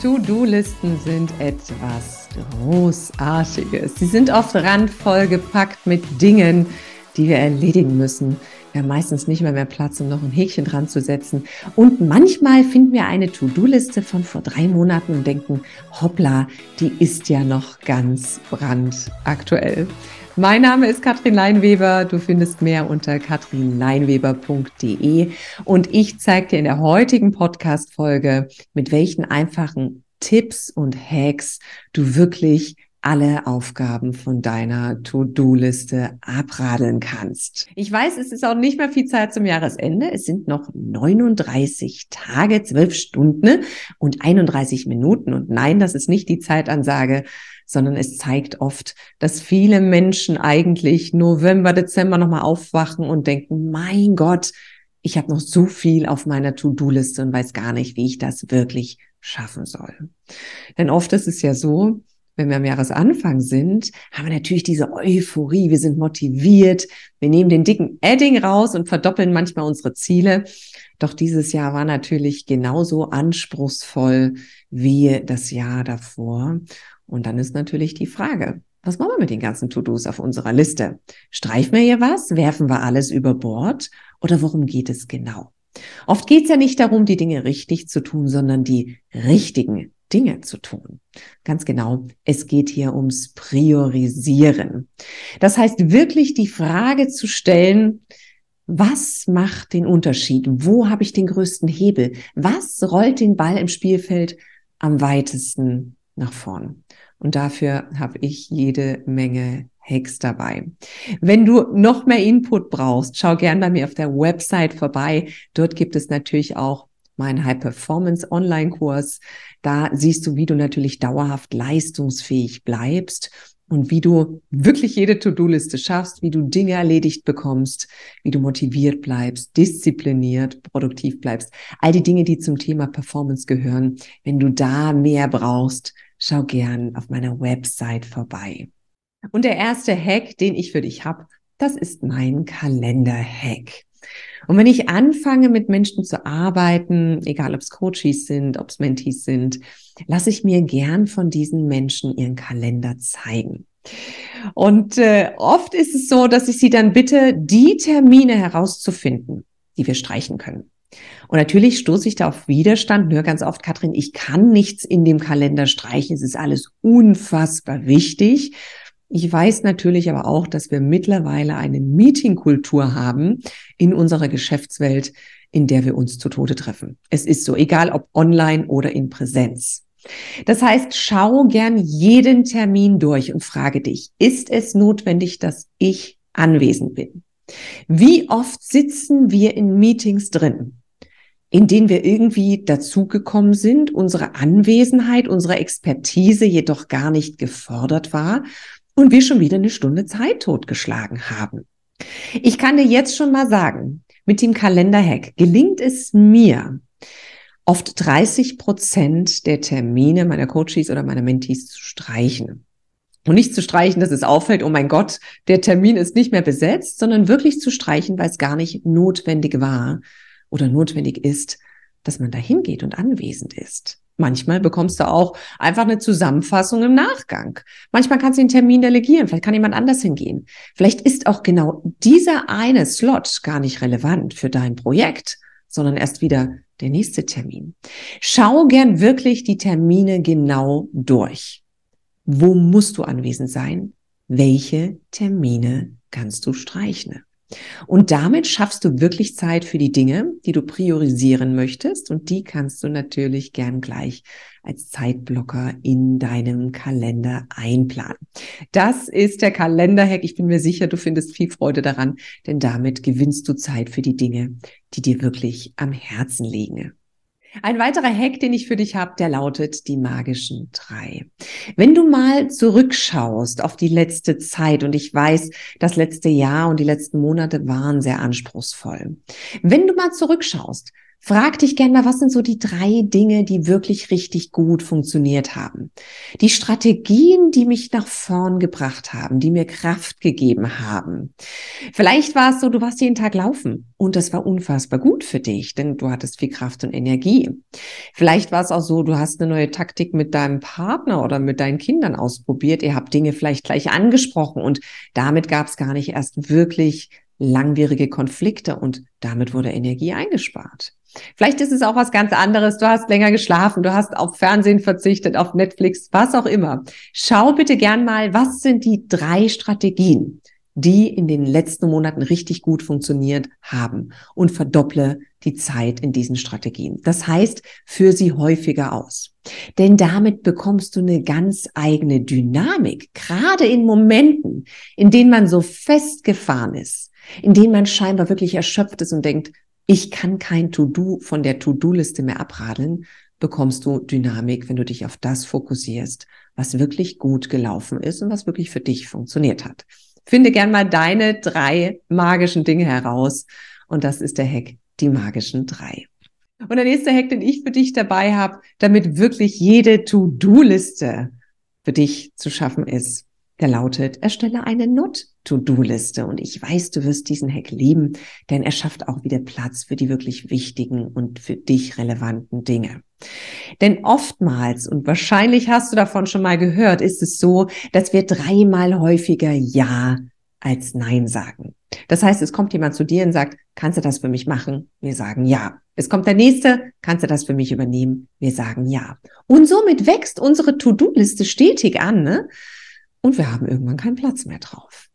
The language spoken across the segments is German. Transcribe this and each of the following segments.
To-Do-Listen sind etwas Großartiges. Sie sind oft randvoll gepackt mit Dingen, die wir erledigen müssen. Haben meistens nicht mehr mehr Platz, um noch ein Häkchen dran zu setzen. Und manchmal finden wir eine To-Do-Liste von vor drei Monaten und denken, hoppla, die ist ja noch ganz brandaktuell. Mein Name ist Katrin Leinweber. Du findest mehr unter katrinleinweber.de und ich zeige dir in der heutigen Podcast-Folge, mit welchen einfachen Tipps und Hacks du wirklich alle Aufgaben von deiner To-Do-Liste abradeln kannst. Ich weiß, es ist auch nicht mehr viel Zeit zum Jahresende. Es sind noch 39 Tage, 12 Stunden und 31 Minuten. Und nein, das ist nicht die Zeitansage, sondern es zeigt oft, dass viele Menschen eigentlich November, Dezember nochmal aufwachen und denken, mein Gott, ich habe noch so viel auf meiner To-Do-Liste und weiß gar nicht, wie ich das wirklich schaffen soll. Denn oft ist es ja so, wenn wir am Jahresanfang sind, haben wir natürlich diese Euphorie, wir sind motiviert, wir nehmen den dicken Edding raus und verdoppeln manchmal unsere Ziele. Doch dieses Jahr war natürlich genauso anspruchsvoll wie das Jahr davor. Und dann ist natürlich die Frage, was machen wir mit den ganzen To-Dos auf unserer Liste? Streifen wir hier was? Werfen wir alles über Bord? Oder worum geht es genau? Oft geht es ja nicht darum, die Dinge richtig zu tun, sondern die richtigen Dinge zu tun. Ganz genau, es geht hier ums Priorisieren. Das heißt wirklich die Frage zu stellen, was macht den Unterschied? Wo habe ich den größten Hebel? Was rollt den Ball im Spielfeld am weitesten nach vorn? Und dafür habe ich jede Menge Hacks dabei. Wenn du noch mehr Input brauchst, schau gern bei mir auf der Website vorbei. Dort gibt es natürlich auch meinen High Performance Online Kurs. Da siehst du, wie du natürlich dauerhaft leistungsfähig bleibst und wie du wirklich jede To-Do-Liste schaffst, wie du Dinge erledigt bekommst, wie du motiviert bleibst, diszipliniert, produktiv bleibst. All die Dinge, die zum Thema Performance gehören. Wenn du da mehr brauchst, schau gern auf meiner Website vorbei. Und der erste Hack, den ich für dich habe, das ist mein Kalender-Hack. Und wenn ich anfange, mit Menschen zu arbeiten, egal ob es Coaches sind, ob es Mentees sind, lasse ich mir gern von diesen Menschen ihren Kalender zeigen. Und äh, oft ist es so, dass ich sie dann bitte, die Termine herauszufinden, die wir streichen können. Und natürlich stoße ich da auf Widerstand. Nur ganz oft, Katrin, ich kann nichts in dem Kalender streichen. Es ist alles unfassbar wichtig. Ich weiß natürlich aber auch, dass wir mittlerweile eine Meetingkultur haben in unserer Geschäftswelt, in der wir uns zu Tode treffen. Es ist so, egal ob online oder in Präsenz. Das heißt, schau gern jeden Termin durch und frage dich, ist es notwendig, dass ich anwesend bin? Wie oft sitzen wir in Meetings drin? in denen wir irgendwie dazugekommen sind, unsere Anwesenheit, unsere Expertise jedoch gar nicht gefordert war und wir schon wieder eine Stunde Zeit totgeschlagen haben. Ich kann dir jetzt schon mal sagen, mit dem Kalenderhack gelingt es mir, oft 30 Prozent der Termine meiner Coaches oder meiner Mentees zu streichen. Und nicht zu streichen, dass es auffällt, oh mein Gott, der Termin ist nicht mehr besetzt, sondern wirklich zu streichen, weil es gar nicht notwendig war, oder notwendig ist, dass man da hingeht und anwesend ist. Manchmal bekommst du auch einfach eine Zusammenfassung im Nachgang. Manchmal kannst du den Termin delegieren. Vielleicht kann jemand anders hingehen. Vielleicht ist auch genau dieser eine Slot gar nicht relevant für dein Projekt, sondern erst wieder der nächste Termin. Schau gern wirklich die Termine genau durch. Wo musst du anwesend sein? Welche Termine kannst du streichen? Und damit schaffst du wirklich Zeit für die Dinge, die du priorisieren möchtest. Und die kannst du natürlich gern gleich als Zeitblocker in deinem Kalender einplanen. Das ist der Kalenderhack. Ich bin mir sicher, du findest viel Freude daran, denn damit gewinnst du Zeit für die Dinge, die dir wirklich am Herzen liegen. Ein weiterer Hack, den ich für dich habe, der lautet die magischen drei. Wenn du mal zurückschaust auf die letzte Zeit und ich weiß, das letzte Jahr und die letzten Monate waren sehr anspruchsvoll. Wenn du mal zurückschaust, Frag dich gerne mal, was sind so die drei Dinge, die wirklich richtig gut funktioniert haben? Die Strategien, die mich nach vorn gebracht haben, die mir Kraft gegeben haben. Vielleicht war es so, du warst jeden Tag laufen und das war unfassbar gut für dich, denn du hattest viel Kraft und Energie. Vielleicht war es auch so, du hast eine neue Taktik mit deinem Partner oder mit deinen Kindern ausprobiert. Ihr habt Dinge vielleicht gleich angesprochen und damit gab es gar nicht erst wirklich langwierige Konflikte und damit wurde Energie eingespart. Vielleicht ist es auch was ganz anderes. Du hast länger geschlafen, du hast auf Fernsehen verzichtet, auf Netflix, was auch immer. Schau bitte gern mal, was sind die drei Strategien, die in den letzten Monaten richtig gut funktioniert haben und verdopple die Zeit in diesen Strategien. Das heißt, führ sie häufiger aus. Denn damit bekommst du eine ganz eigene Dynamik, gerade in Momenten, in denen man so festgefahren ist, in denen man scheinbar wirklich erschöpft ist und denkt, ich kann kein To-Do von der To-Do-Liste mehr abradeln, bekommst du Dynamik, wenn du dich auf das fokussierst, was wirklich gut gelaufen ist und was wirklich für dich funktioniert hat. Finde gern mal deine drei magischen Dinge heraus und das ist der Hack, die magischen drei. Und der nächste Hack, den ich für dich dabei habe, damit wirklich jede To-Do-Liste für dich zu schaffen ist, der lautet, erstelle eine Not-To-Do-Liste. Und ich weiß, du wirst diesen Hack lieben, denn er schafft auch wieder Platz für die wirklich wichtigen und für dich relevanten Dinge. Denn oftmals, und wahrscheinlich hast du davon schon mal gehört, ist es so, dass wir dreimal häufiger Ja als Nein sagen. Das heißt, es kommt jemand zu dir und sagt, kannst du das für mich machen? Wir sagen ja. Es kommt der nächste, kannst du das für mich übernehmen? Wir sagen ja. Und somit wächst unsere To-Do-Liste stetig an. Ne? Und wir haben irgendwann keinen Platz mehr drauf.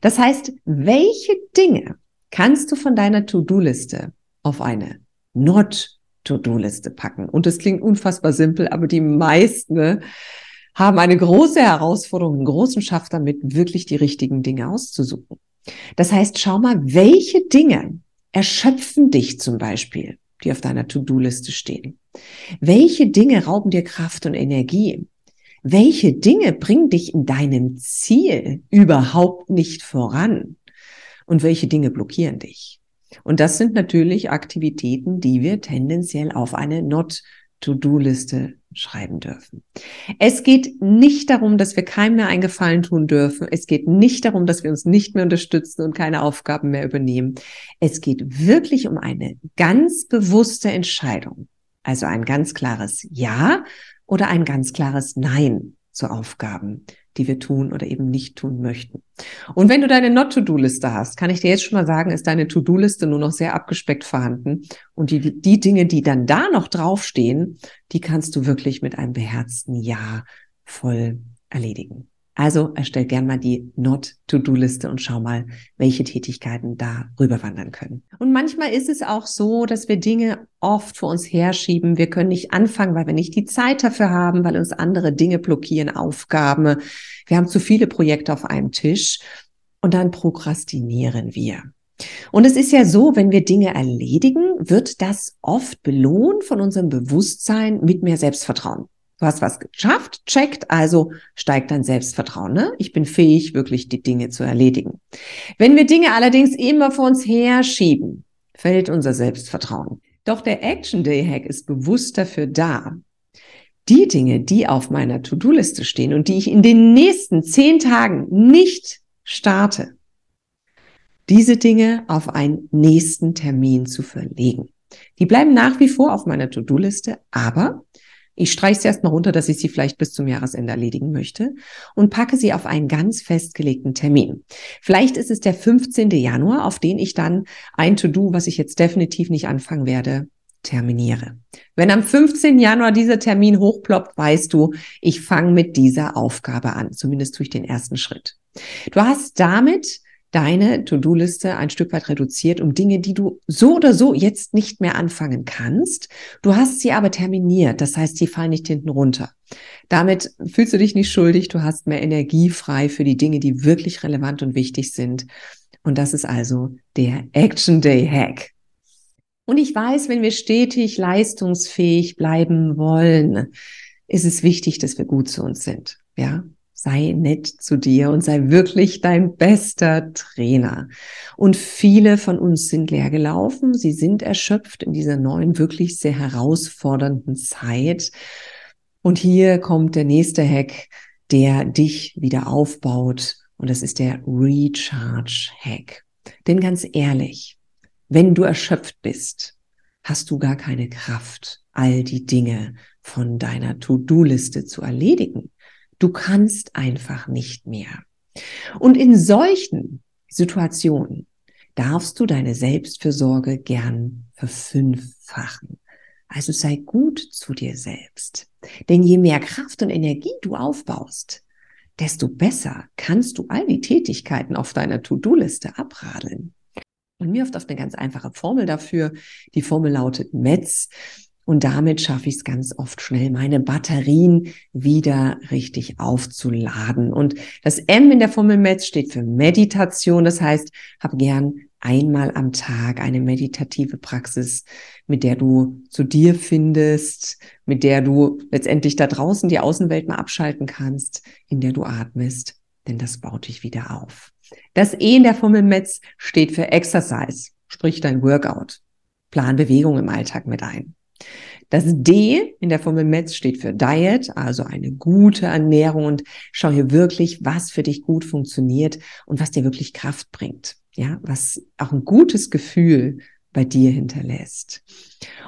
Das heißt, welche Dinge kannst du von deiner To-Do-Liste auf eine Not-To-Do-Liste packen? Und das klingt unfassbar simpel, aber die meisten ne, haben eine große Herausforderung, einen großen Schaff damit, wirklich die richtigen Dinge auszusuchen. Das heißt, schau mal, welche Dinge erschöpfen dich zum Beispiel, die auf deiner To-Do-Liste stehen? Welche Dinge rauben dir Kraft und Energie? Welche Dinge bringen dich in deinem Ziel überhaupt nicht voran und welche Dinge blockieren dich. Und das sind natürlich Aktivitäten, die wir tendenziell auf eine Not-To-Do-Liste schreiben dürfen. Es geht nicht darum, dass wir keinem mehr einen Gefallen tun dürfen. Es geht nicht darum, dass wir uns nicht mehr unterstützen und keine Aufgaben mehr übernehmen. Es geht wirklich um eine ganz bewusste Entscheidung. Also ein ganz klares Ja oder ein ganz klares Nein zu Aufgaben, die wir tun oder eben nicht tun möchten. Und wenn du deine Not-To-Do-Liste hast, kann ich dir jetzt schon mal sagen, ist deine To-Do-Liste nur noch sehr abgespeckt vorhanden. Und die, die Dinge, die dann da noch draufstehen, die kannst du wirklich mit einem beherzten Ja voll erledigen. Also erstell gern mal die Not-To-Do-Liste und schau mal, welche Tätigkeiten da rüberwandern können. Und manchmal ist es auch so, dass wir Dinge oft vor uns herschieben. Wir können nicht anfangen, weil wir nicht die Zeit dafür haben, weil uns andere Dinge blockieren, Aufgaben. Wir haben zu viele Projekte auf einem Tisch und dann prokrastinieren wir. Und es ist ja so, wenn wir Dinge erledigen, wird das oft belohnt von unserem Bewusstsein mit mehr Selbstvertrauen. Du hast was geschafft, checkt, also steigt dein Selbstvertrauen. Ne? Ich bin fähig, wirklich die Dinge zu erledigen. Wenn wir Dinge allerdings immer vor uns herschieben, fällt unser Selbstvertrauen. Doch der Action Day Hack ist bewusst dafür da, die Dinge, die auf meiner To-Do-Liste stehen und die ich in den nächsten zehn Tagen nicht starte, diese Dinge auf einen nächsten Termin zu verlegen. Die bleiben nach wie vor auf meiner To-Do-Liste, aber ich streiche sie erstmal runter, dass ich sie vielleicht bis zum Jahresende erledigen möchte und packe sie auf einen ganz festgelegten Termin. Vielleicht ist es der 15. Januar, auf den ich dann ein To-Do, was ich jetzt definitiv nicht anfangen werde, terminiere. Wenn am 15. Januar dieser Termin hochploppt, weißt du, ich fange mit dieser Aufgabe an. Zumindest tue ich den ersten Schritt. Du hast damit deine To-Do-Liste ein Stück weit reduziert um Dinge, die du so oder so jetzt nicht mehr anfangen kannst. Du hast sie aber terminiert, das heißt, sie fallen nicht hinten runter. Damit fühlst du dich nicht schuldig, du hast mehr Energie frei für die Dinge, die wirklich relevant und wichtig sind. Und das ist also der Action Day Hack. Und ich weiß, wenn wir stetig leistungsfähig bleiben wollen, ist es wichtig, dass wir gut zu uns sind. Ja, sei nett zu dir und sei wirklich dein bester Trainer. Und viele von uns sind leer gelaufen. Sie sind erschöpft in dieser neuen, wirklich sehr herausfordernden Zeit. Und hier kommt der nächste Hack, der dich wieder aufbaut. Und das ist der Recharge Hack. Denn ganz ehrlich, wenn du erschöpft bist, hast du gar keine Kraft, all die Dinge von deiner To-Do-Liste zu erledigen. Du kannst einfach nicht mehr. Und in solchen Situationen darfst du deine Selbstfürsorge gern verfünffachen. Also sei gut zu dir selbst. Denn je mehr Kraft und Energie du aufbaust, desto besser kannst du all die Tätigkeiten auf deiner To-Do-Liste abradeln. Und mir oft auf eine ganz einfache Formel dafür. Die Formel lautet METZ. Und damit schaffe ich es ganz oft schnell, meine Batterien wieder richtig aufzuladen. Und das M in der Formel METZ steht für Meditation. Das heißt, hab gern einmal am Tag eine meditative Praxis, mit der du zu dir findest, mit der du letztendlich da draußen die Außenwelt mal abschalten kannst, in der du atmest, denn das baut dich wieder auf. Das E in der Formel METZ steht für Exercise, sprich dein Workout. Plan Bewegung im Alltag mit ein. Das D in der Formel METZ steht für Diet, also eine gute Ernährung und schau hier wirklich, was für dich gut funktioniert und was dir wirklich Kraft bringt. Ja, was auch ein gutes Gefühl bei dir hinterlässt.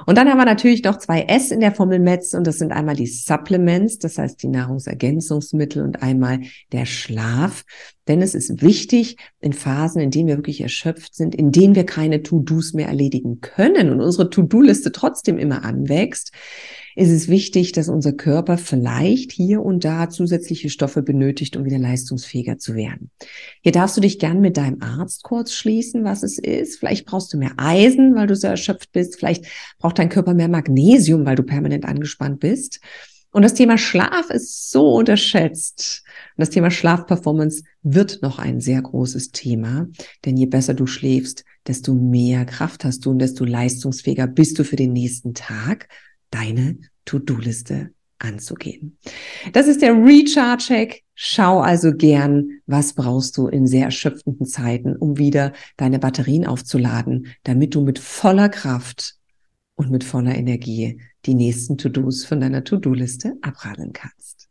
Und dann haben wir natürlich noch zwei S in der Formel METZ und das sind einmal die Supplements, das heißt die Nahrungsergänzungsmittel und einmal der Schlaf. Denn es ist wichtig, in Phasen, in denen wir wirklich erschöpft sind, in denen wir keine To-Dos mehr erledigen können und unsere To-Do-Liste trotzdem immer anwächst, ist es wichtig, dass unser Körper vielleicht hier und da zusätzliche Stoffe benötigt, um wieder leistungsfähiger zu werden. Hier darfst du dich gern mit deinem Arzt kurz schließen, was es ist. Vielleicht brauchst du mehr Eisen, weil du so erschöpft bist. Vielleicht braucht dein Körper mehr Magnesium, weil du permanent angespannt bist. Und das Thema Schlaf ist so unterschätzt. Und das Thema Schlafperformance wird noch ein sehr großes Thema. Denn je besser du schläfst, desto mehr Kraft hast du und desto leistungsfähiger bist du für den nächsten Tag deine To-Do-Liste anzugehen. Das ist der Recharge-Check. Schau also gern, was brauchst du in sehr erschöpfenden Zeiten, um wieder deine Batterien aufzuladen, damit du mit voller Kraft und mit voller Energie die nächsten To-Dos von deiner To-Do-Liste abradeln kannst.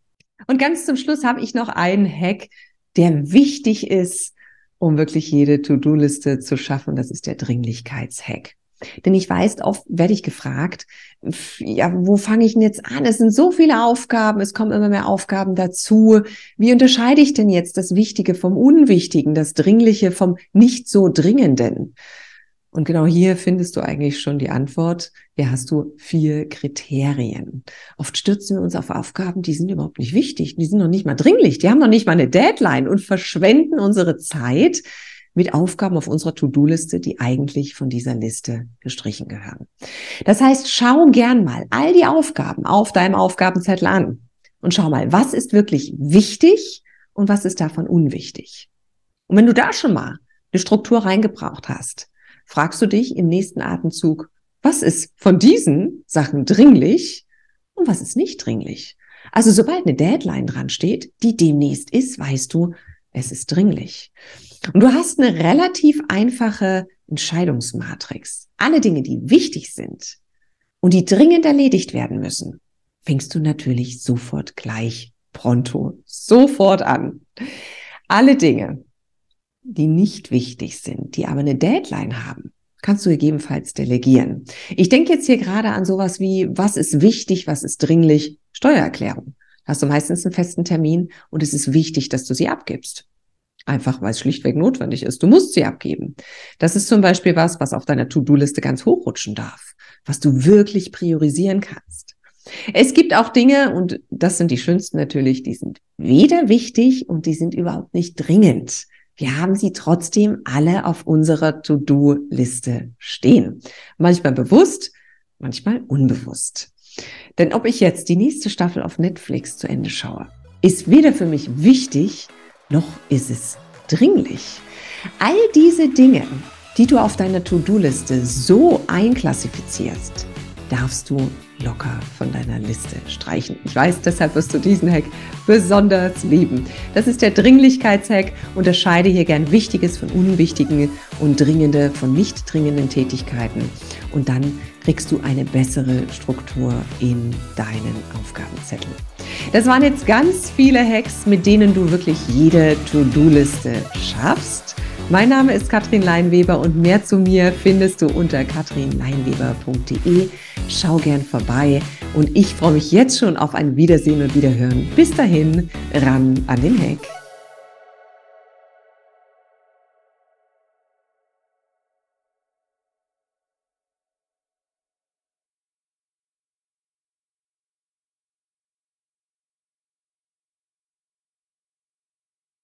Und ganz zum Schluss habe ich noch einen Hack, der wichtig ist, um wirklich jede To-Do-Liste zu schaffen. Das ist der Dringlichkeitshack. Denn ich weiß, oft werde ich gefragt, ja, wo fange ich denn jetzt an? Es sind so viele Aufgaben, es kommen immer mehr Aufgaben dazu. Wie unterscheide ich denn jetzt das Wichtige vom Unwichtigen, das Dringliche vom nicht so Dringenden? Und genau hier findest du eigentlich schon die Antwort. Hier hast du vier Kriterien. Oft stürzen wir uns auf Aufgaben, die sind überhaupt nicht wichtig, die sind noch nicht mal dringlich, die haben noch nicht mal eine Deadline und verschwenden unsere Zeit mit Aufgaben auf unserer To-Do-Liste, die eigentlich von dieser Liste gestrichen gehören. Das heißt, schau gern mal all die Aufgaben auf deinem Aufgabenzettel an und schau mal, was ist wirklich wichtig und was ist davon unwichtig. Und wenn du da schon mal eine Struktur reingebraucht hast, fragst du dich im nächsten Atemzug, was ist von diesen Sachen dringlich und was ist nicht dringlich? Also sobald eine Deadline dran steht, die demnächst ist, weißt du, es ist dringlich. Und du hast eine relativ einfache Entscheidungsmatrix. Alle Dinge, die wichtig sind und die dringend erledigt werden müssen, fängst du natürlich sofort gleich pronto, sofort an. Alle Dinge, die nicht wichtig sind, die aber eine Deadline haben, kannst du gegebenenfalls delegieren. Ich denke jetzt hier gerade an sowas wie, was ist wichtig, was ist dringlich? Steuererklärung. Hast du meistens einen festen Termin und es ist wichtig, dass du sie abgibst. Einfach weil es schlichtweg notwendig ist. Du musst sie abgeben. Das ist zum Beispiel was, was auf deiner To-Do-Liste ganz hochrutschen darf, was du wirklich priorisieren kannst. Es gibt auch Dinge, und das sind die schönsten natürlich, die sind weder wichtig und die sind überhaupt nicht dringend. Wir haben sie trotzdem alle auf unserer To-Do-Liste stehen. Manchmal bewusst, manchmal unbewusst. Denn ob ich jetzt die nächste Staffel auf Netflix zu Ende schaue, ist weder für mich wichtig, noch ist es dringlich. All diese Dinge, die du auf deiner To-Do-Liste so einklassifizierst, darfst du locker von deiner Liste streichen. Ich weiß, deshalb wirst du diesen Hack besonders lieben. Das ist der Dringlichkeitshack. Unterscheide hier gern Wichtiges von Unwichtigen und Dringende von nicht dringenden Tätigkeiten. Und dann kriegst du eine bessere Struktur in deinen Aufgabenzettel. Das waren jetzt ganz viele Hacks, mit denen du wirklich jede To-Do-Liste schaffst. Mein Name ist Katrin Leinweber und mehr zu mir findest du unter katrinleinweber.de. Schau gern vorbei und ich freue mich jetzt schon auf ein Wiedersehen und Wiederhören. Bis dahin, ran an den Hack.